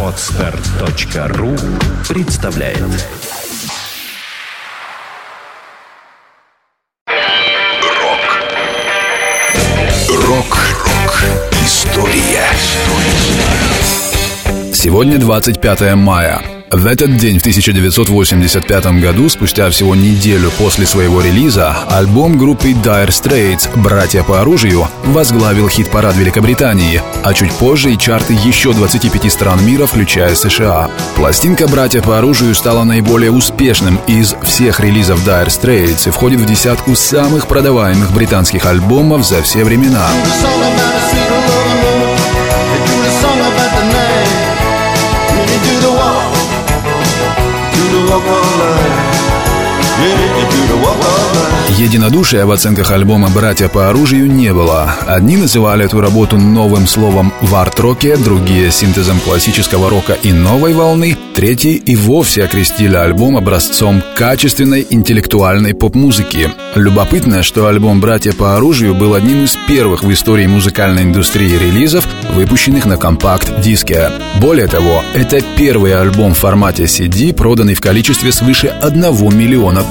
Отстар.ру представляет. Рок. Рок-рок История. Сегодня 25 мая. В этот день, в 1985 году, спустя всего неделю после своего релиза, альбом группы Dire Straits «Братья по оружию» возглавил хит-парад Великобритании, а чуть позже и чарты еще 25 стран мира, включая США. Пластинка «Братья по оружию» стала наиболее успешным из всех релизов Dire Straits и входит в десятку самых продаваемых британских альбомов за все времена. Единодушия в оценках альбома «Братья по оружию» не было. Одни называли эту работу новым словом в арт-роке, другие — синтезом классического рока и новой волны, третьи и вовсе окрестили альбом образцом качественной интеллектуальной поп-музыки. Любопытно, что альбом «Братья по оружию» был одним из первых в истории музыкальной индустрии релизов, выпущенных на компакт-диске. Более того, это первый альбом в формате CD, проданный в количестве свыше 1 миллиона